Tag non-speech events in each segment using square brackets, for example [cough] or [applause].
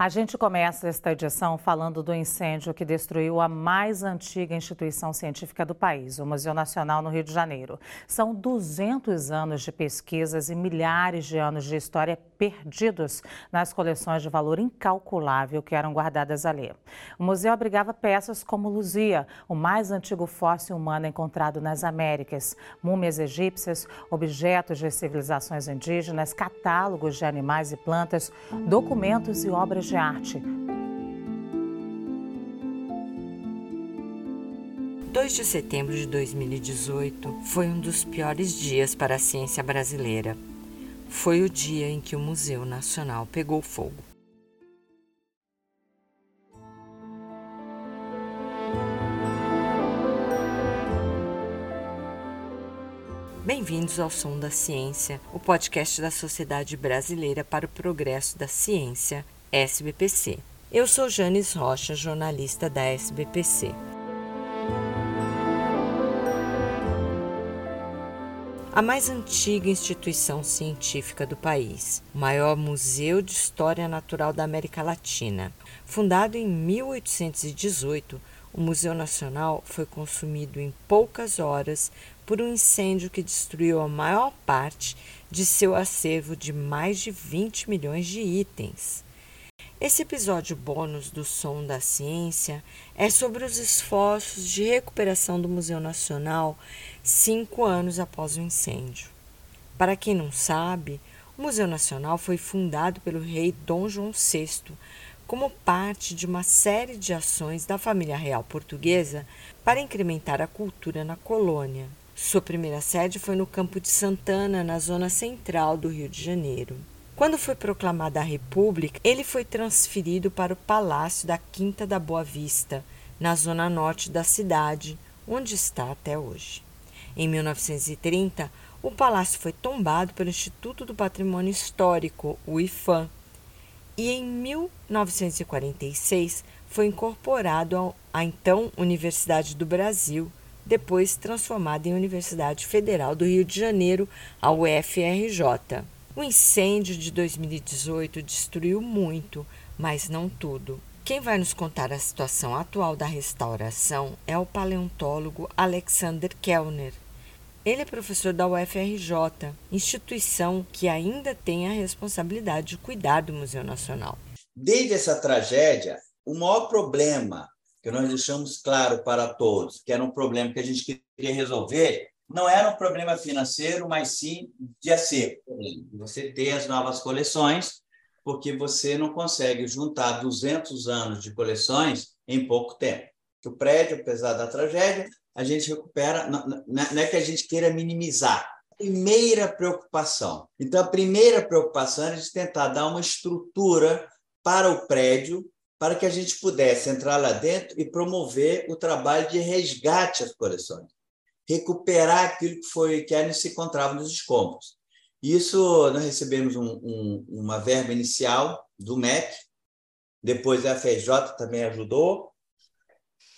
A gente começa esta edição falando do incêndio que destruiu a mais antiga instituição científica do país, o Museu Nacional no Rio de Janeiro. São 200 anos de pesquisas e milhares de anos de história perdidos nas coleções de valor incalculável que eram guardadas ali. O museu abrigava peças como Luzia, o mais antigo fóssil humano encontrado nas Américas, múmias egípcias, objetos de civilizações indígenas, catálogos de animais e plantas, documentos e obras de arte. 2 de setembro de 2018 foi um dos piores dias para a ciência brasileira. Foi o dia em que o Museu Nacional pegou fogo. Bem-vindos ao Som da Ciência, o podcast da Sociedade Brasileira para o Progresso da Ciência, SBPC. Eu sou Janes Rocha, jornalista da SBPC. a mais antiga instituição científica do país, o maior museu de história natural da América Latina. Fundado em 1818, o Museu Nacional foi consumido em poucas horas por um incêndio que destruiu a maior parte de seu acervo de mais de 20 milhões de itens. Esse episódio bônus do Som da Ciência é sobre os esforços de recuperação do Museu Nacional cinco anos após o incêndio. Para quem não sabe, o Museu Nacional foi fundado pelo rei Dom João VI como parte de uma série de ações da família real portuguesa para incrementar a cultura na colônia. Sua primeira sede foi no Campo de Santana, na zona central do Rio de Janeiro. Quando foi proclamada a República, ele foi transferido para o Palácio da Quinta da Boa Vista, na zona norte da cidade, onde está até hoje. Em 1930, o palácio foi tombado pelo Instituto do Patrimônio Histórico, o IFAM, e em 1946 foi incorporado à então Universidade do Brasil, depois transformada em Universidade Federal do Rio de Janeiro, a UFRJ. O incêndio de 2018 destruiu muito, mas não tudo. Quem vai nos contar a situação atual da restauração é o paleontólogo Alexander Kellner. Ele é professor da UFRJ, instituição que ainda tem a responsabilidade de cuidar do Museu Nacional. Desde essa tragédia, o maior problema que nós deixamos claro para todos, que era um problema que a gente queria resolver, não era um problema financeiro, mas sim de acervo. Você ter as novas coleções, porque você não consegue juntar 200 anos de coleções em pouco tempo. O prédio, apesar da tragédia, a gente recupera, não é que a gente queira minimizar. Primeira preocupação. Então, a primeira preocupação é de tentar dar uma estrutura para o prédio, para que a gente pudesse entrar lá dentro e promover o trabalho de resgate às coleções recuperar aquilo que foi que se encontrava nos escombros. Isso nós recebemos um, um, uma verba inicial do MEC, depois a FJ também ajudou,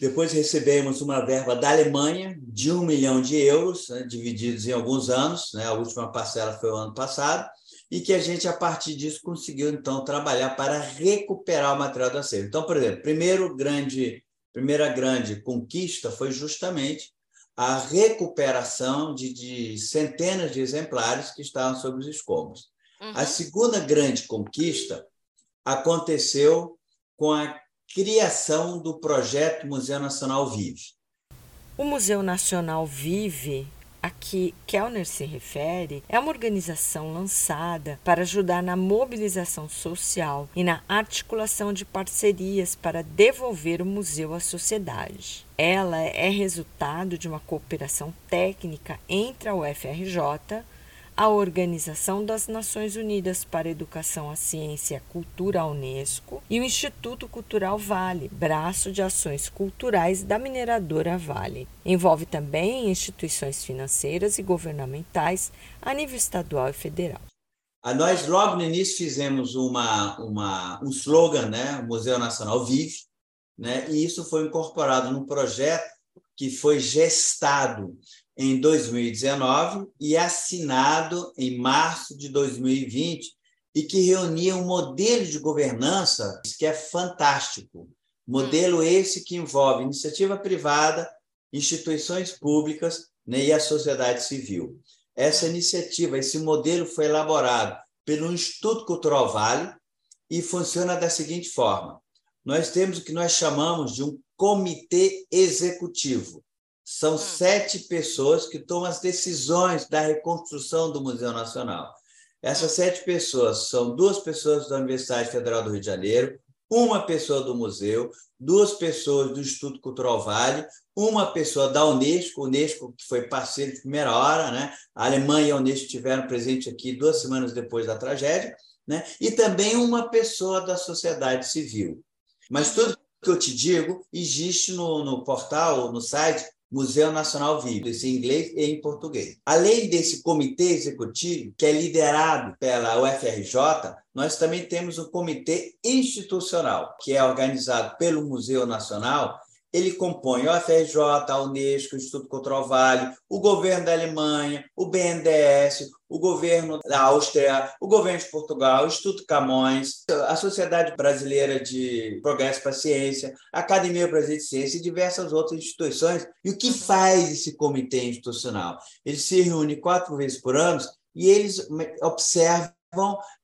depois recebemos uma verba da Alemanha de um milhão de euros, né, divididos em alguns anos, né, a última parcela foi o ano passado, e que a gente, a partir disso, conseguiu, então, trabalhar para recuperar o material do acervo. Então, por exemplo, primeiro grande, primeira grande conquista foi justamente a recuperação de, de centenas de exemplares que estavam sob os escombros. Uhum. A segunda grande conquista aconteceu com a criação do projeto Museu Nacional Vive. O Museu Nacional Vive a que Kellner se refere é uma organização lançada para ajudar na mobilização social e na articulação de parcerias para devolver o museu à sociedade. Ela é resultado de uma cooperação técnica entre a UFRJ, a Organização das Nações Unidas para a Educação, a Ciência e a Cultura, a Unesco, e o Instituto Cultural Vale, braço de ações culturais da mineradora Vale. Envolve também instituições financeiras e governamentais a nível estadual e federal. A nós, logo no início, fizemos uma, uma, um slogan, né? o Museu Nacional Vive, né? e isso foi incorporado num projeto que foi gestado em 2019 e assinado em março de 2020 e que reunia um modelo de governança que é fantástico. Modelo esse que envolve iniciativa privada, instituições públicas né, e a sociedade civil. Essa iniciativa, esse modelo foi elaborado pelo Instituto Cultural Vale e funciona da seguinte forma: nós temos o que nós chamamos de um comitê executivo. São hum. sete pessoas que tomam as decisões da reconstrução do Museu Nacional. Essas hum. sete pessoas são duas pessoas da Universidade Federal do Rio de Janeiro, uma pessoa do museu, duas pessoas do Instituto Cultural Vale, uma pessoa da Unesco, Unesco que foi parceiro de primeira hora, né? A Alemanha e a Unesco estiveram presentes aqui duas semanas depois da tragédia, né? E também uma pessoa da sociedade civil. Mas tudo que eu te digo existe no, no portal, no site Museu Nacional Vivo, em inglês e em português. Além desse comitê executivo, que é liderado pela UFRJ, nós também temos um comitê institucional, que é organizado pelo Museu Nacional ele compõe o FRJ, a Unesco, o Instituto Vale, o governo da Alemanha, o BNDES, o governo da Áustria, o governo de Portugal, o Instituto Camões, a Sociedade Brasileira de Progresso para a Ciência, a Academia Brasileira de Ciência e diversas outras instituições. E o que faz esse comitê institucional? Ele se reúne quatro vezes por ano e eles observam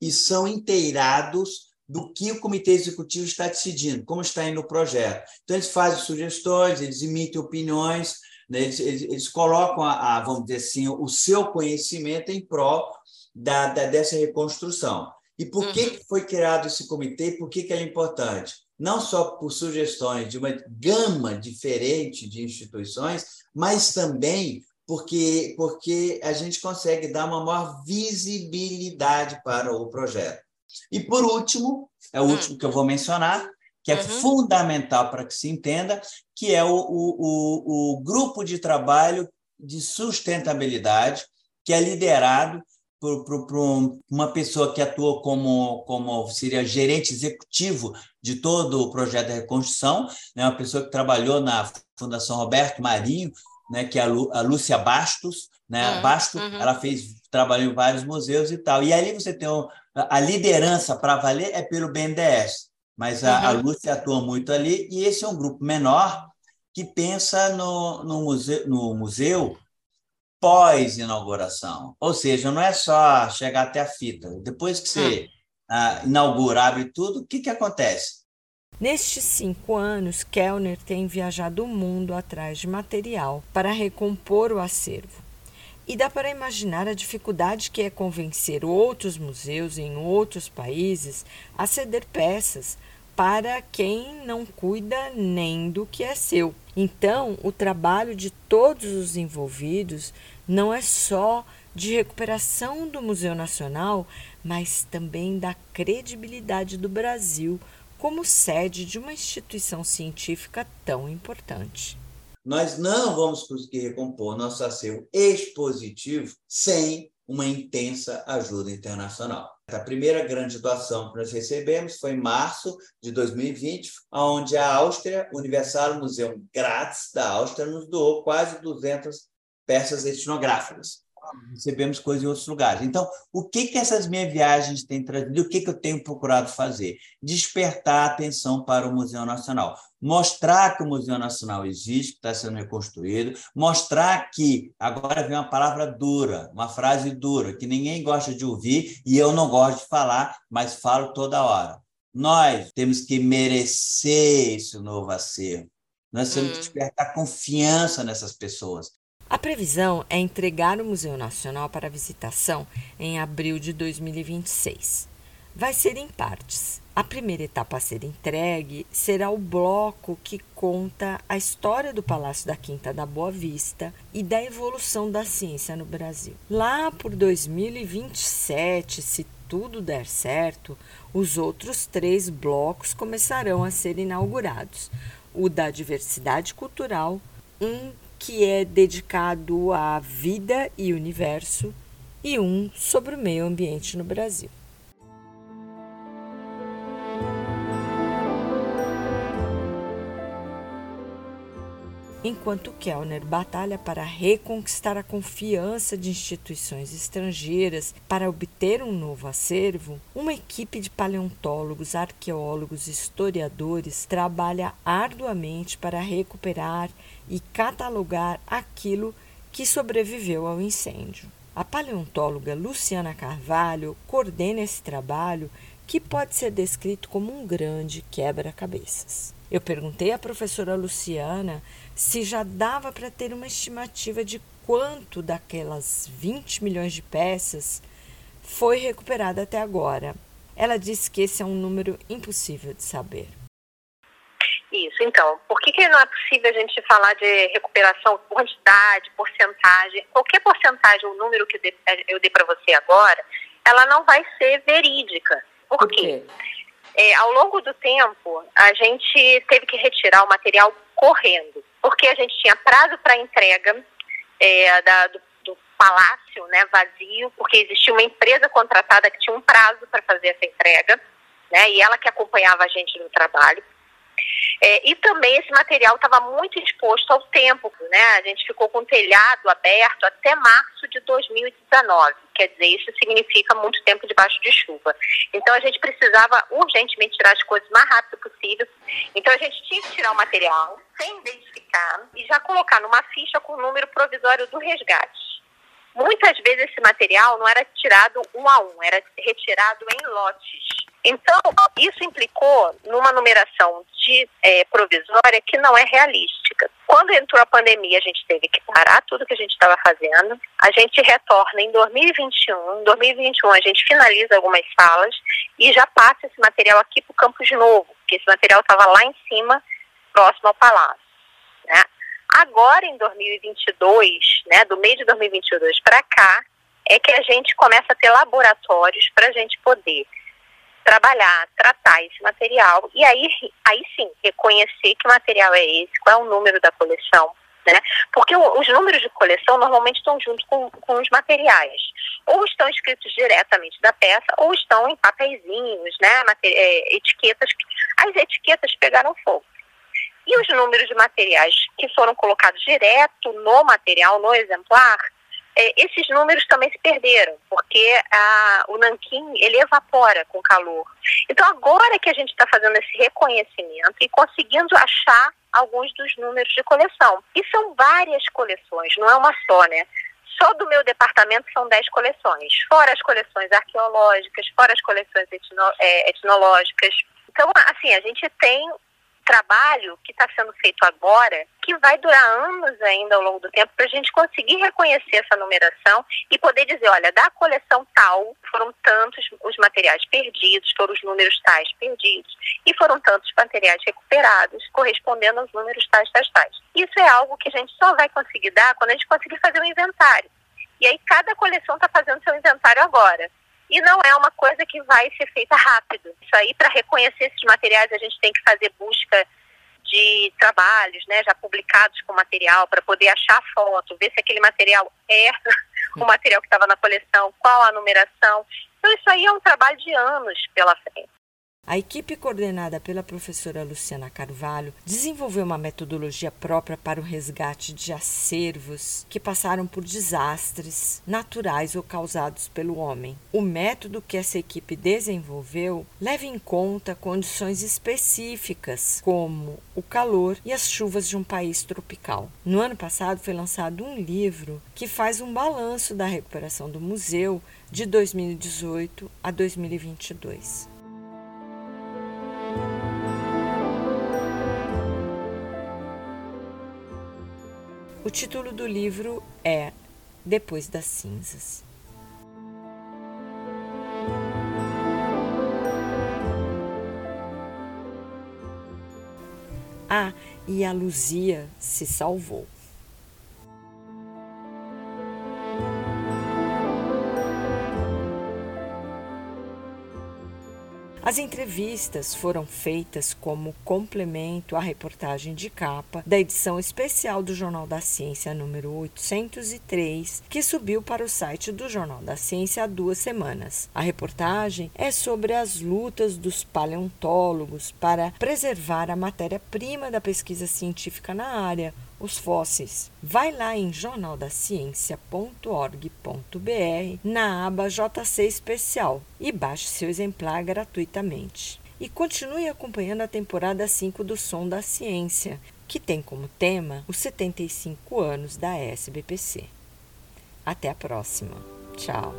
e são inteirados do que o comitê executivo está decidindo, como está indo o projeto. Então, eles fazem sugestões, eles emitem opiniões, né? eles, eles, eles, colocam, a, a, vamos dizer assim, o seu conhecimento em prol da, da dessa reconstrução. E por que, uhum. foi criado esse comitê? Por que, que ele é importante? Não só por sugestões de uma gama diferente de instituições, mas também porque, porque a gente consegue dar uma maior visibilidade para o projeto. E, por último, é o hum. último que eu vou mencionar, que é uhum. fundamental para que se entenda, que é o, o, o, grupo de trabalho de sustentabilidade, que é liderado por, por, por, uma pessoa que atua como, como seria gerente executivo de todo o projeto da reconstrução, né? uma pessoa que trabalhou na Fundação Roberto Marinho, né? que é a, Lu, a Lúcia Bastos, né? Uhum. Bastos, uhum. ela fez trabalhou em vários museus e tal. E ali você tem um, a liderança para valer é pelo BNDES, mas a, uhum. a Lúcia atua muito ali, e esse é um grupo menor que pensa no, no museu, no museu pós-inauguração. Ou seja, não é só chegar até a fita. Depois que você uhum. inaugura, abre tudo, o que, que acontece? Nestes cinco anos, Kellner tem viajado o mundo atrás de material para recompor o acervo. E dá para imaginar a dificuldade que é convencer outros museus em outros países a ceder peças para quem não cuida nem do que é seu. Então, o trabalho de todos os envolvidos não é só de recuperação do Museu Nacional, mas também da credibilidade do Brasil como sede de uma instituição científica tão importante nós não vamos conseguir recompor nosso acervo expositivo sem uma intensa ajuda internacional. A primeira grande doação que nós recebemos foi em março de 2020, onde a Áustria, Universal Museum Graz da Áustria, nos doou quase 200 peças etnográficas recebemos coisas em outros lugares. Então, o que, que essas minhas viagens têm trazido? O que, que eu tenho procurado fazer? Despertar a atenção para o Museu Nacional. Mostrar que o Museu Nacional existe, que está sendo reconstruído. Mostrar que, agora vem uma palavra dura, uma frase dura, que ninguém gosta de ouvir e eu não gosto de falar, mas falo toda hora. Nós temos que merecer esse novo acervo. Nós temos que hum. despertar confiança nessas pessoas. A previsão é entregar o Museu Nacional para visitação em abril de 2026. Vai ser em partes. A primeira etapa a ser entregue será o bloco que conta a história do Palácio da Quinta da Boa Vista e da evolução da ciência no Brasil. Lá por 2027, se tudo der certo, os outros três blocos começarão a ser inaugurados: o da diversidade cultural, um que é dedicado à vida e universo, e um sobre o meio ambiente no Brasil. Enquanto Kellner batalha para reconquistar a confiança de instituições estrangeiras para obter um novo acervo, uma equipe de paleontólogos, arqueólogos e historiadores trabalha arduamente para recuperar e catalogar aquilo que sobreviveu ao incêndio. A paleontóloga Luciana Carvalho coordena esse trabalho que pode ser descrito como um grande quebra-cabeças. Eu perguntei à professora Luciana se já dava para ter uma estimativa de quanto daquelas 20 milhões de peças foi recuperada até agora. Ela disse que esse é um número impossível de saber. Isso, então, por que, que não é possível a gente falar de recuperação, quantidade, porcentagem? Qualquer porcentagem, o número que eu dei para você agora, ela não vai ser verídica. Por, por quê? É, ao longo do tempo, a gente teve que retirar o material correndo porque a gente tinha prazo para entrega é, da, do, do, palácio né, vazio, porque existia uma empresa contratada que tinha um prazo para fazer essa entrega, né, e ela que acompanhava a gente no trabalho. É, e também esse material estava muito exposto ao tempo, né? A gente ficou com o telhado aberto até março de 2019. Quer dizer, isso significa muito tempo debaixo de chuva. Então a gente precisava urgentemente tirar as coisas o mais rápido possível. Então a gente tinha que tirar o material sem identificar e já colocar numa ficha com o número provisório do resgate. Muitas vezes esse material não era tirado um a um, era retirado em lotes. Então, isso implicou numa numeração de é, provisória que não é realística. Quando entrou a pandemia, a gente teve que parar tudo que a gente estava fazendo. A gente retorna em 2021. Em 2021, a gente finaliza algumas salas e já passa esse material aqui para o campus novo, porque esse material estava lá em cima, próximo ao palácio. Né? Agora, em 2022, né, do meio de 2022 para cá, é que a gente começa a ter laboratórios para a gente poder trabalhar, tratar esse material e aí, aí sim reconhecer que material é esse, qual é o número da coleção, né? Porque os números de coleção normalmente estão junto com, com os materiais. Ou estão escritos diretamente da peça, ou estão em papeizinhos, né? É, etiquetas. As etiquetas pegaram fogo. E os números de materiais que foram colocados direto no material, no exemplar, é, esses números também se perderam, porque a, o nanquim ele evapora com calor. Então agora que a gente está fazendo esse reconhecimento e conseguindo achar alguns dos números de coleção. E são várias coleções, não é uma só, né? Só do meu departamento são 10 coleções, fora as coleções arqueológicas, fora as coleções etno, é, etnológicas. Então, assim, a gente tem trabalho que está sendo feito agora, que vai durar anos ainda ao longo do tempo, para a gente conseguir reconhecer essa numeração e poder dizer, olha, da coleção tal foram tantos os materiais perdidos, foram os números tais perdidos, e foram tantos materiais recuperados, correspondendo aos números tais, tais, tais. Isso é algo que a gente só vai conseguir dar quando a gente conseguir fazer um inventário. E aí cada coleção está fazendo seu inventário agora. E não é uma coisa que vai ser feita rápido. Isso aí, para reconhecer esses materiais, a gente tem que fazer busca de trabalhos, né, já publicados com material, para poder achar a foto, ver se aquele material é [laughs] o material que estava na coleção, qual a numeração. Então, isso aí é um trabalho de anos pela frente. A equipe coordenada pela professora Luciana Carvalho desenvolveu uma metodologia própria para o resgate de acervos que passaram por desastres naturais ou causados pelo homem. O método que essa equipe desenvolveu leva em conta condições específicas, como o calor e as chuvas de um país tropical. No ano passado foi lançado um livro que faz um balanço da recuperação do museu de 2018 a 2022. O título do livro é Depois das Cinzas. Ah, e a Luzia se salvou. As entrevistas foram feitas como complemento à reportagem de capa da edição especial do Jornal da Ciência número 803, que subiu para o site do Jornal da Ciência há duas semanas. A reportagem é sobre as lutas dos paleontólogos para preservar a matéria-prima da pesquisa científica na área, os fósseis. Vai lá em jornaldaciencia.org.br na aba JC Especial e baixe seu exemplar gratuitamente. E continue acompanhando a temporada 5 do Som da Ciência, que tem como tema os 75 anos da SBPC. Até a próxima. Tchau.